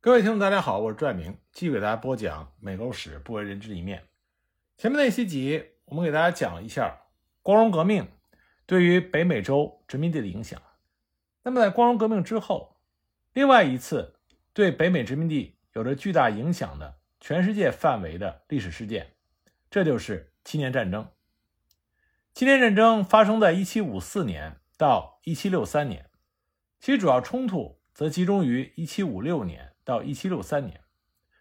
各位听众，大家好，我是朱爱明，继续给大家播讲美洲史不为人知的一面。前面那些集，我们给大家讲了一下光荣革命对于北美洲殖民地的影响。那么，在光荣革命之后，另外一次对北美殖民地有着巨大影响的全世界范围的历史事件，这就是七年战争。七年战争发生在1754年到1763年，其主要冲突则集中于1756年。到一七六三年，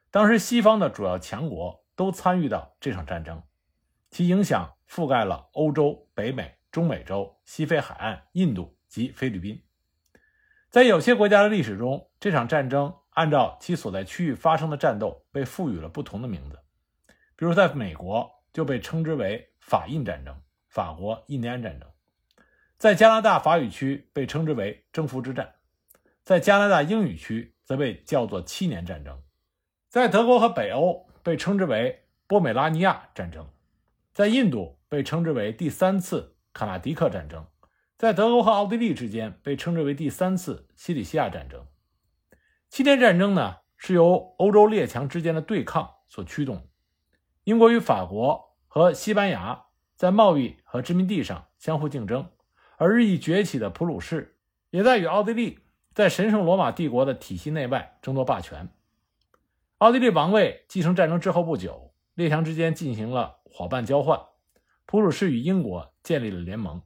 当时西方的主要强国都参与到这场战争，其影响覆盖了欧洲、北美、中美洲、西非海岸、印度及菲律宾。在有些国家的历史中，这场战争按照其所在区域发生的战斗被赋予了不同的名字，比如在美国就被称之为法印战争、法国印第安战争；在加拿大法语区被称之为征服之战。在加拿大英语区则被叫做七年战争，在德国和北欧被称之为波美拉尼亚战争，在印度被称之为第三次卡纳迪克战争，在德国和奥地利之间被称之为第三次西里西亚战争。七年战争呢是由欧洲列强之间的对抗所驱动，英国与法国和西班牙在贸易和殖民地上相互竞争，而日益崛起的普鲁士也在与奥地利。在神圣罗马帝国的体系内外争夺霸权。奥地利王位继承战争之后不久，列强之间进行了伙伴交换，普鲁士与英国建立了联盟，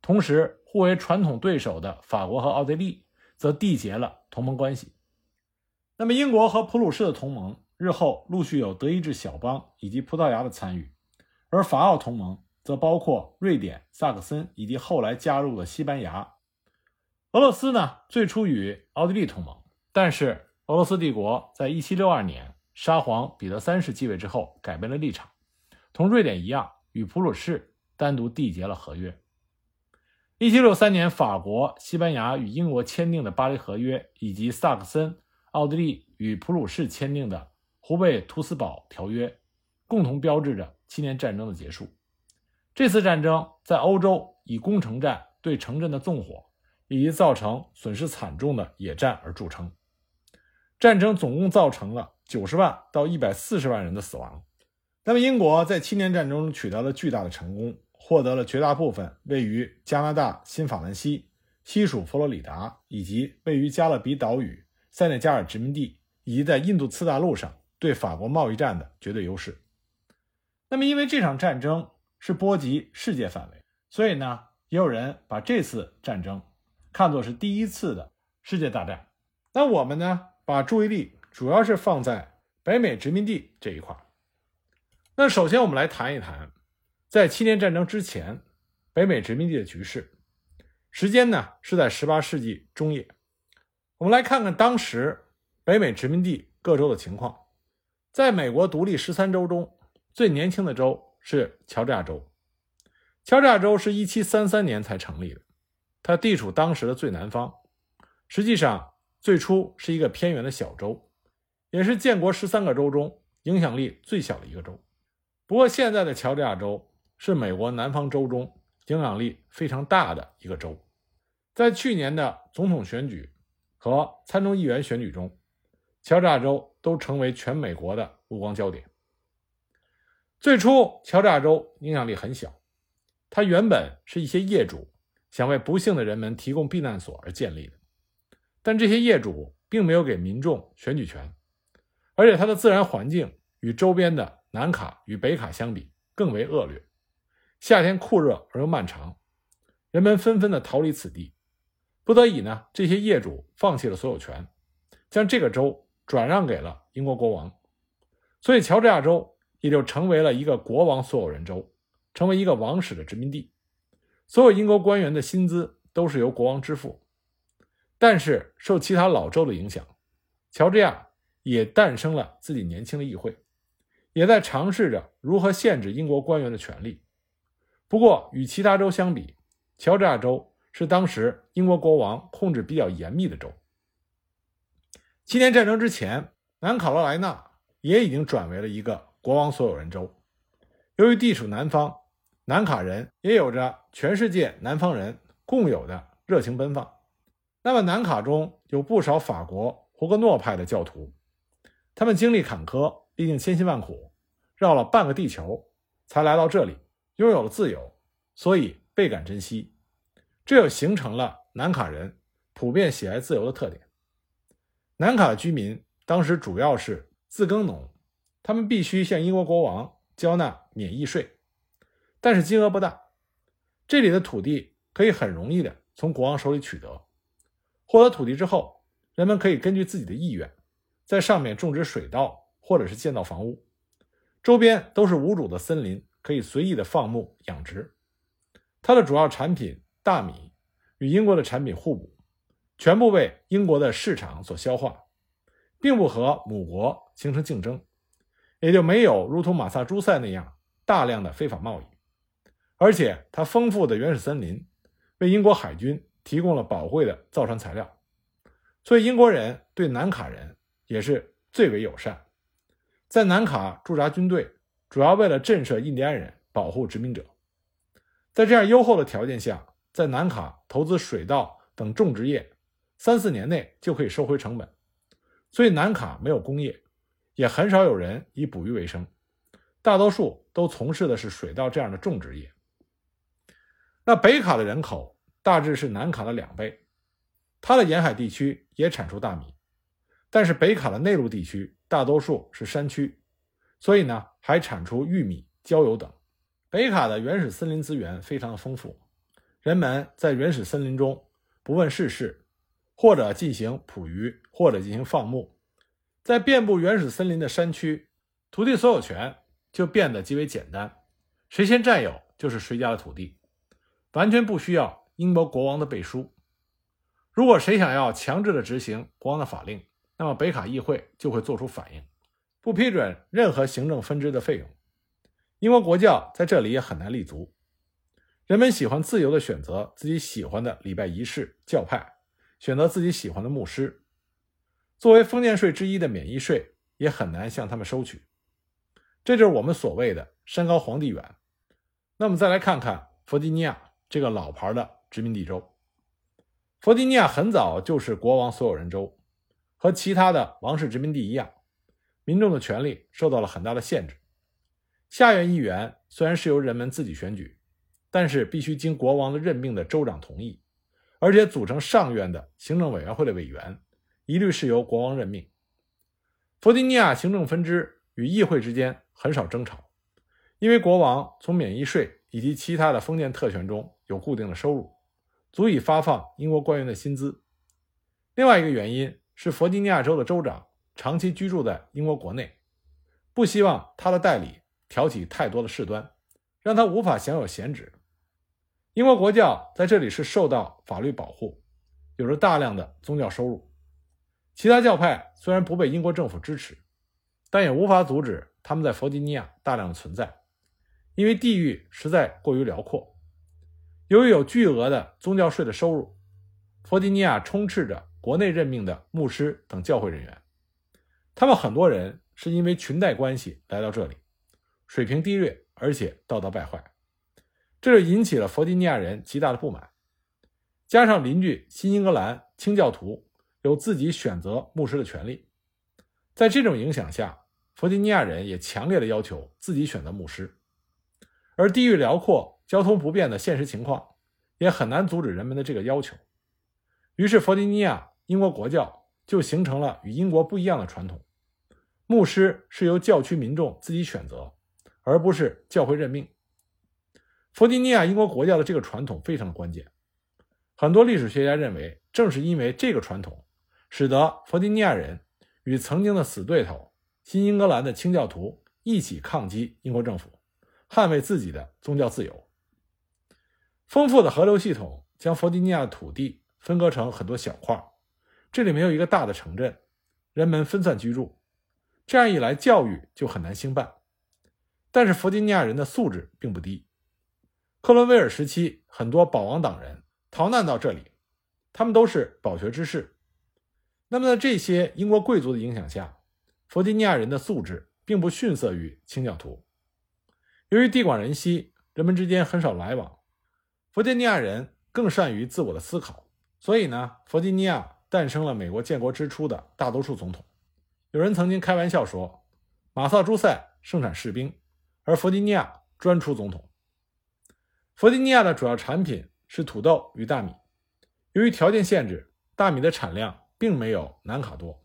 同时互为传统对手的法国和奥地利则缔结了同盟关系。那么，英国和普鲁士的同盟日后陆续有德意志小邦以及葡萄牙的参与，而法奥同盟则包括瑞典、萨克森以及后来加入的西班牙。俄罗斯呢，最初与奥地利同盟，但是俄罗斯帝国在1762年沙皇彼得三世继位之后，改变了立场，同瑞典一样，与普鲁士单独缔结了合约。1763年，法国、西班牙与英国签订的巴黎合约，以及萨克森、奥地利与普鲁士签订的胡贝图斯堡条约，共同标志着七年战争的结束。这次战争在欧洲以攻城战对城镇的纵火。以及造成损失惨重的野战而著称。战争总共造成了九十万到一百四十万人的死亡。那么，英国在七年战争中取得了巨大的成功，获得了绝大部分位于加拿大新法兰西、西属佛罗里达以及位于加勒比岛屿塞内加尔殖民地，以及在印度次大陆上对法国贸易战的绝对优势。那么，因为这场战争是波及世界范围，所以呢，也有人把这次战争。看作是第一次的世界大战，那我们呢，把注意力主要是放在北美殖民地这一块。那首先我们来谈一谈，在七年战争之前，北美殖民地的局势。时间呢是在18世纪中叶。我们来看看当时北美殖民地各州的情况。在美国独立十三州中，最年轻的州是乔治亚州。乔治亚州是一七三三年才成立的。它地处当时的最南方，实际上最初是一个偏远的小州，也是建国十三个州中影响力最小的一个州。不过，现在的乔治亚州是美国南方州中影响力非常大的一个州。在去年的总统选举和参众议员选举中，乔治亚州都成为全美国的目光焦点。最初，乔治亚州影响力很小，它原本是一些业主。想为不幸的人们提供避难所而建立的，但这些业主并没有给民众选举权，而且它的自然环境与周边的南卡与北卡相比更为恶劣，夏天酷热而又漫长，人们纷纷的逃离此地，不得已呢，这些业主放弃了所有权，将这个州转让给了英国国王，所以乔治亚州也就成为了一个国王所有人州，成为一个王室的殖民地。所有英国官员的薪资都是由国王支付，但是受其他老州的影响，乔治亚也诞生了自己年轻的议会，也在尝试着如何限制英国官员的权利。不过，与其他州相比，乔治亚州是当时英国国王控制比较严密的州。七年战争之前，南卡罗来纳也已经转为了一个国王所有人州，由于地处南方。南卡人也有着全世界南方人共有的热情奔放。那么，南卡中有不少法国胡格诺派的教徒，他们经历坎坷，历尽千辛万苦，绕了半个地球，才来到这里，拥有了自由，所以倍感珍惜。这又形成了南卡人普遍喜爱自由的特点。南卡居民当时主要是自耕农，他们必须向英国国王交纳免役税，但是金额不大。这里的土地可以很容易的从国王手里取得。获得土地之后，人们可以根据自己的意愿，在上面种植水稻或者是建造房屋。周边都是无主的森林，可以随意的放牧养殖。它的主要产品大米与英国的产品互补，全部为英国的市场所消化，并不和母国形成竞争，也就没有如同马萨诸塞那样大量的非法贸易。而且，它丰富的原始森林为英国海军提供了宝贵的造船材料，所以英国人对南卡人也是最为友善。在南卡驻扎军队，主要为了震慑印第安人，保护殖民者。在这样优厚的条件下，在南卡投资水稻等种植业，三四年内就可以收回成本。所以南卡没有工业，也很少有人以捕鱼为生，大多数都从事的是水稻这样的种植业。那北卡的人口大致是南卡的两倍，它的沿海地区也产出大米，但是北卡的内陆地区大多数是山区，所以呢还产出玉米、焦油等。北卡的原始森林资源非常的丰富，人们在原始森林中不问世事，或者进行捕鱼，或者进行放牧，在遍布原始森林的山区，土地所有权就变得极为简单，谁先占有就是谁家的土地。完全不需要英国国王的背书。如果谁想要强制的执行国王的法令，那么北卡议会就会做出反应，不批准任何行政分支的费用。英国国教在这里也很难立足。人们喜欢自由的选择自己喜欢的礼拜仪式教派，选择自己喜欢的牧师。作为封建税之一的免疫税也很难向他们收取。这就是我们所谓的山高皇帝远。那么再来看看弗吉尼亚。这个老牌的殖民地州，弗吉尼亚很早就是国王所有人州，和其他的王室殖民地一样，民众的权利受到了很大的限制。下院议员虽然是由人们自己选举，但是必须经国王的任命的州长同意，而且组成上院的行政委员会的委员一律是由国王任命。弗吉尼亚行政分支与议会之间很少争吵，因为国王从免疫税以及其他的封建特权中。有固定的收入，足以发放英国官员的薪资。另外一个原因是，弗吉尼亚州的州长长期居住在英国国内，不希望他的代理挑起太多的事端，让他无法享有闲职。英国国教在这里是受到法律保护，有着大量的宗教收入。其他教派虽然不被英国政府支持，但也无法阻止他们在弗吉尼亚大量的存在，因为地域实在过于辽阔。由于有巨额的宗教税的收入，弗吉尼亚充斥着国内任命的牧师等教会人员，他们很多人是因为裙带关系来到这里，水平低劣，而且道德败坏，这就引起了弗吉尼亚人极大的不满。加上邻居新英格兰清教徒有自己选择牧师的权利，在这种影响下，弗吉尼亚人也强烈的要求自己选择牧师，而地域辽阔。交通不便的现实情况，也很难阻止人们的这个要求。于是，弗吉尼亚英国国教就形成了与英国不一样的传统：牧师是由教区民众自己选择，而不是教会任命。弗吉尼亚英国国教的这个传统非常的关键。很多历史学家认为，正是因为这个传统，使得弗吉尼亚人与曾经的死对头新英格兰的清教徒一起抗击英国政府，捍卫自己的宗教自由。丰富的河流系统将弗吉尼亚的土地分割成很多小块，这里没有一个大的城镇，人们分散居住，这样一来教育就很难兴办。但是弗吉尼亚人的素质并不低，克伦威尔时期很多保王党人逃难到这里，他们都是饱学之士。那么在这些英国贵族的影响下，弗吉尼亚人的素质并不逊色于清教徒。由于地广人稀，人们之间很少来往。弗吉尼亚人更善于自我的思考，所以呢，弗吉尼亚诞生了美国建国之初的大多数总统。有人曾经开玩笑说，马萨诸塞生产士兵，而弗吉尼亚专出总统。弗吉尼亚的主要产品是土豆与大米，由于条件限制，大米的产量并没有南卡多。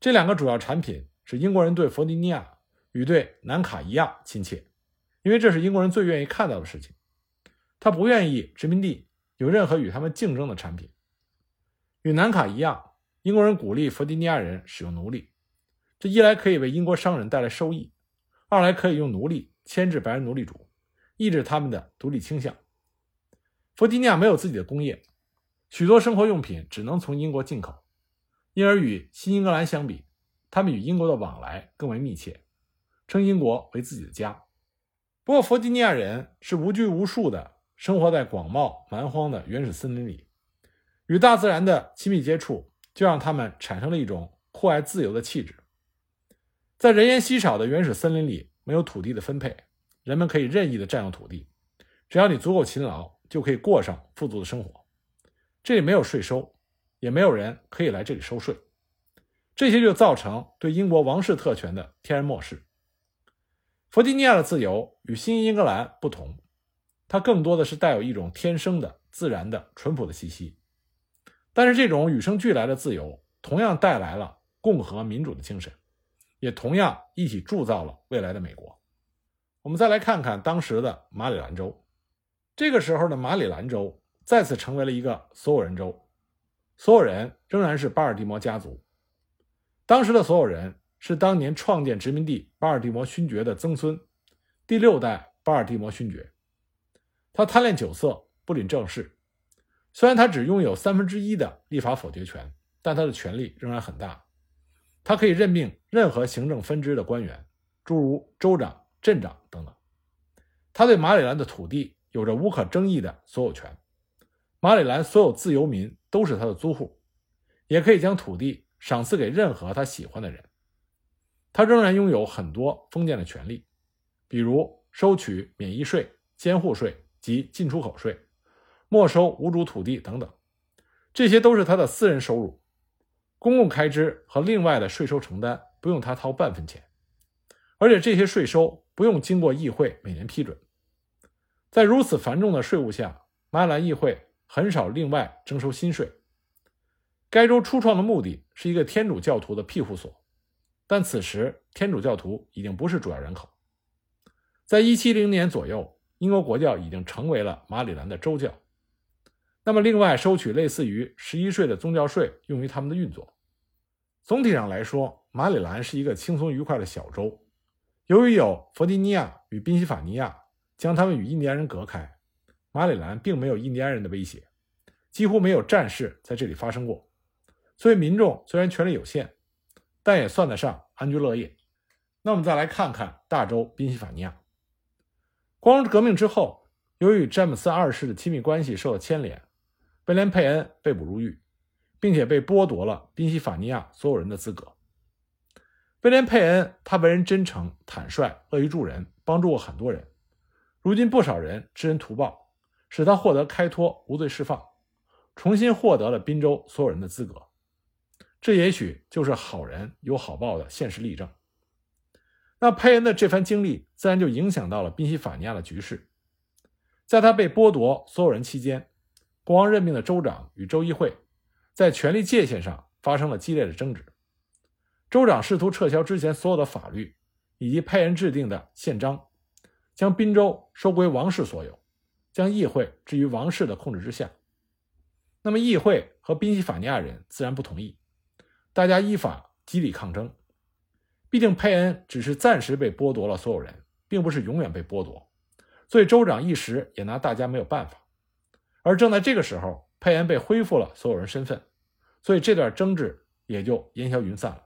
这两个主要产品使英国人对弗吉尼亚与对南卡一样亲切，因为这是英国人最愿意看到的事情。他不愿意殖民地有任何与他们竞争的产品。与南卡一样，英国人鼓励弗吉尼亚人使用奴隶，这一来可以为英国商人带来收益，二来可以用奴隶牵制白人奴隶主。抑制他们的独立倾向。弗吉尼亚没有自己的工业，许多生活用品只能从英国进口，因而与新英格兰相比，他们与英国的往来更为密切，称英国为自己的家。不过，弗吉尼亚人是无拘无束的生活在广袤蛮荒的原始森林里，与大自然的亲密接触就让他们产生了一种酷爱自由的气质。在人烟稀少的原始森林里，没有土地的分配。人们可以任意的占用土地，只要你足够勤劳，就可以过上富足的生活。这里没有税收，也没有人可以来这里收税，这些就造成对英国王室特权的天然漠视。弗吉尼亚的自由与新英格兰不同，它更多的是带有一种天生的、自然的、淳朴的气息。但是，这种与生俱来的自由同样带来了共和民主的精神，也同样一起铸造了未来的美国。我们再来看看当时的马里兰州。这个时候的马里兰州再次成为了一个所有人州，所有人仍然是巴尔的摩家族。当时的所有人是当年创建殖民地巴尔的摩勋爵的曾孙，第六代巴尔的摩勋爵。他贪恋酒色，不领政事。虽然他只拥有三分之一的立法否决权，但他的权力仍然很大。他可以任命任何行政分支的官员，诸如州长。镇长等等，他对马里兰的土地有着无可争议的所有权。马里兰所有自由民都是他的租户，也可以将土地赏赐给任何他喜欢的人。他仍然拥有很多封建的权利，比如收取免役税、监护税及进出口税，没收无主土地等等，这些都是他的私人收入。公共开支和另外的税收承担不用他掏半分钱，而且这些税收。不用经过议会每年批准，在如此繁重的税务下，马里兰议会很少另外征收新税。该州初创的目的是一个天主教徒的庇护所，但此时天主教徒已经不是主要人口。在170年左右，英国国教已经成为了马里兰的州教。那么，另外收取类似于十一税的宗教税，用于他们的运作。总体上来说，马里兰是一个轻松愉快的小州。由于有弗吉尼亚与宾夕法尼亚将他们与印第安人隔开，马里兰并没有印第安人的威胁，几乎没有战事在这里发生过，所以民众虽然权力有限，但也算得上安居乐业。那我们再来看看大州宾夕法尼亚。光荣革命之后，由于詹姆斯二世的亲密关系受到牵连，威廉·佩恩被捕入狱，并且被剥夺了宾夕法尼亚所有人的资格。威廉·佩恩，他为人真诚、坦率、乐于助人，帮助过很多人。如今，不少人知恩图报，使他获得开脱、无罪释放，重新获得了宾州所有人的资格。这也许就是好人有好报的现实例证。那佩恩的这番经历，自然就影响到了宾夕法尼亚的局势。在他被剥夺所有人期间，国王任命的州长与州议会，在权力界限上发生了激烈的争执。州长试图撤销之前所有的法律以及派人制定的宪章，将宾州收归王室所有，将议会置于王室的控制之下。那么，议会和宾夕法尼亚人自然不同意，大家依法激励抗争。毕竟佩恩只是暂时被剥夺了所有人，并不是永远被剥夺，所以州长一时也拿大家没有办法。而正在这个时候，佩恩被恢复了所有人身份，所以这段争执也就烟消云散了。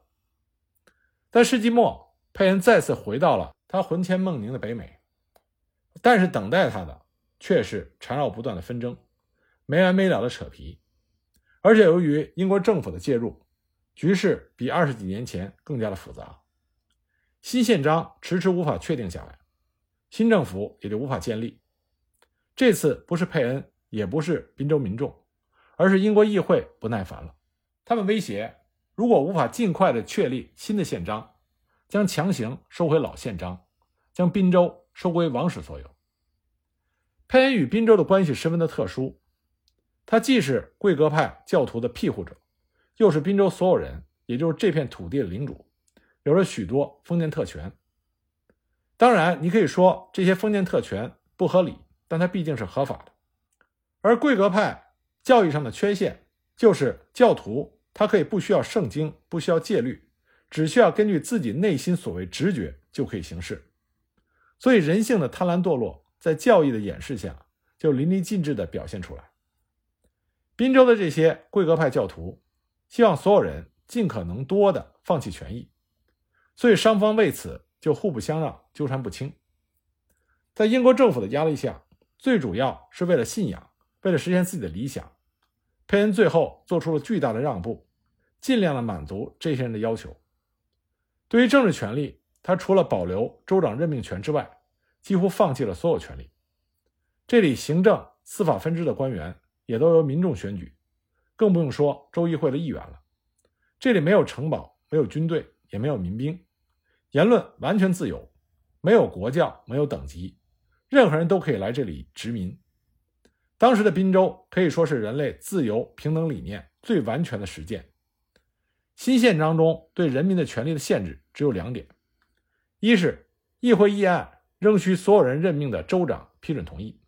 在世纪末，佩恩再次回到了他魂牵梦萦的北美，但是等待他的却是缠绕不断的纷争，没完没了的扯皮。而且由于英国政府的介入，局势比二十几年前更加的复杂。新宪章迟迟无法确定下来，新政府也就无法建立。这次不是佩恩，也不是宾州民众，而是英国议会不耐烦了，他们威胁，如果无法尽快的确立新的宪章，将强行收回老宪章，将滨州收归王室所有。佩恩与滨州的关系十分的特殊，他既是贵格派教徒的庇护者，又是滨州所有人，也就是这片土地的领主，有着许多封建特权。当然，你可以说这些封建特权不合理，但它毕竟是合法的。而贵格派教义上的缺陷，就是教徒他可以不需要圣经，不需要戒律，只需要根据自己内心所谓直觉就可以行事。所以，人性的贪婪堕落。在教义的掩饰下，就淋漓尽致地表现出来。滨州的这些贵格派教徒希望所有人尽可能多的放弃权益，所以双方为此就互不相让，纠缠不清。在英国政府的压力下，最主要是为了信仰，为了实现自己的理想，佩恩最后做出了巨大的让步，尽量的满足这些人的要求。对于政治权利，他除了保留州长任命权之外，几乎放弃了所有权利。这里行政、司法分支的官员也都由民众选举，更不用说州议会的议员了。这里没有城堡，没有军队，也没有民兵，言论完全自由，没有国教，没有等级，任何人都可以来这里殖民。当时的滨州可以说是人类自由平等理念最完全的实践。新宪章中对人民的权利的限制只有两点：一是议会议案。仍需所有人任命的州长批准同意。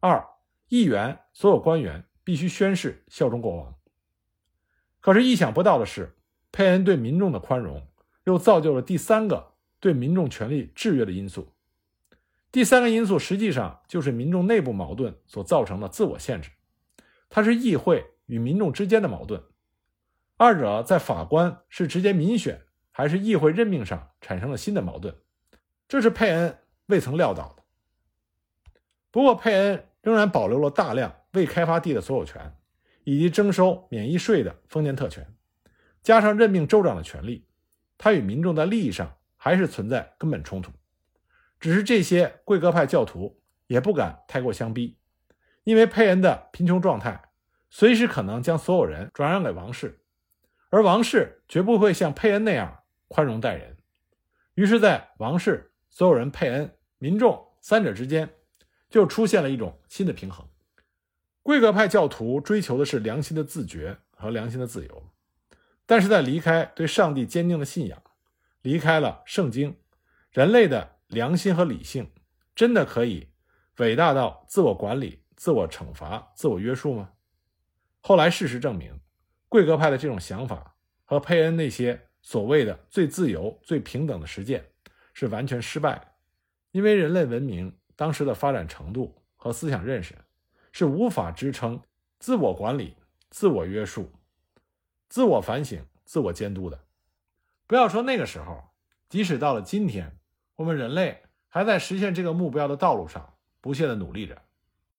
二，议员所有官员必须宣誓效忠国王。可是意想不到的是，佩恩对民众的宽容，又造就了第三个对民众权利制约的因素。第三个因素实际上就是民众内部矛盾所造成的自我限制，它是议会与民众之间的矛盾，二者在法官是直接民选还是议会任命上产生了新的矛盾，这是佩恩。未曾料到的。不过，佩恩仍然保留了大量未开发地的所有权，以及征收免役税的封建特权，加上任命州长的权利，他与民众在利益上还是存在根本冲突。只是这些贵格派教徒也不敢太过相逼，因为佩恩的贫穷状态随时可能将所有人转让给王室，而王室绝不会像佩恩那样宽容待人。于是，在王室。所有人佩恩，民众三者之间就出现了一种新的平衡。贵格派教徒追求的是良心的自觉和良心的自由，但是在离开对上帝坚定的信仰，离开了圣经，人类的良心和理性真的可以伟大到自我管理、自我惩罚、自我约束吗？后来事实证明，贵格派的这种想法和佩恩那些所谓的最自由、最平等的实践。是完全失败的，因为人类文明当时的发展程度和思想认识是无法支撑自我管理、自我约束、自我反省、自我监督的。不要说那个时候，即使到了今天，我们人类还在实现这个目标的道路上不懈的努力着。